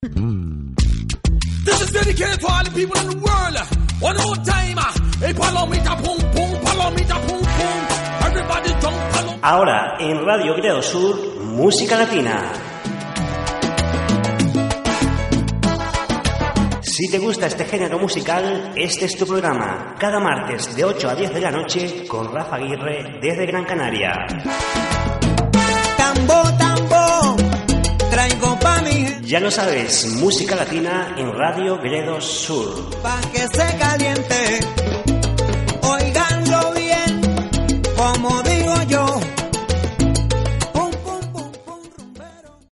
This is dedicated to all the people in the world. One more time. Hey. Everybody jump. Ahora, en Radio Grado Sur, Música Latina. Si te gusta este género musical, este es tu programa. Cada martes de 8 a 10 de la noche con Rafa Aguirre desde Gran Canaria. Ya lo sabes, música latina en Radio Gredos Sur.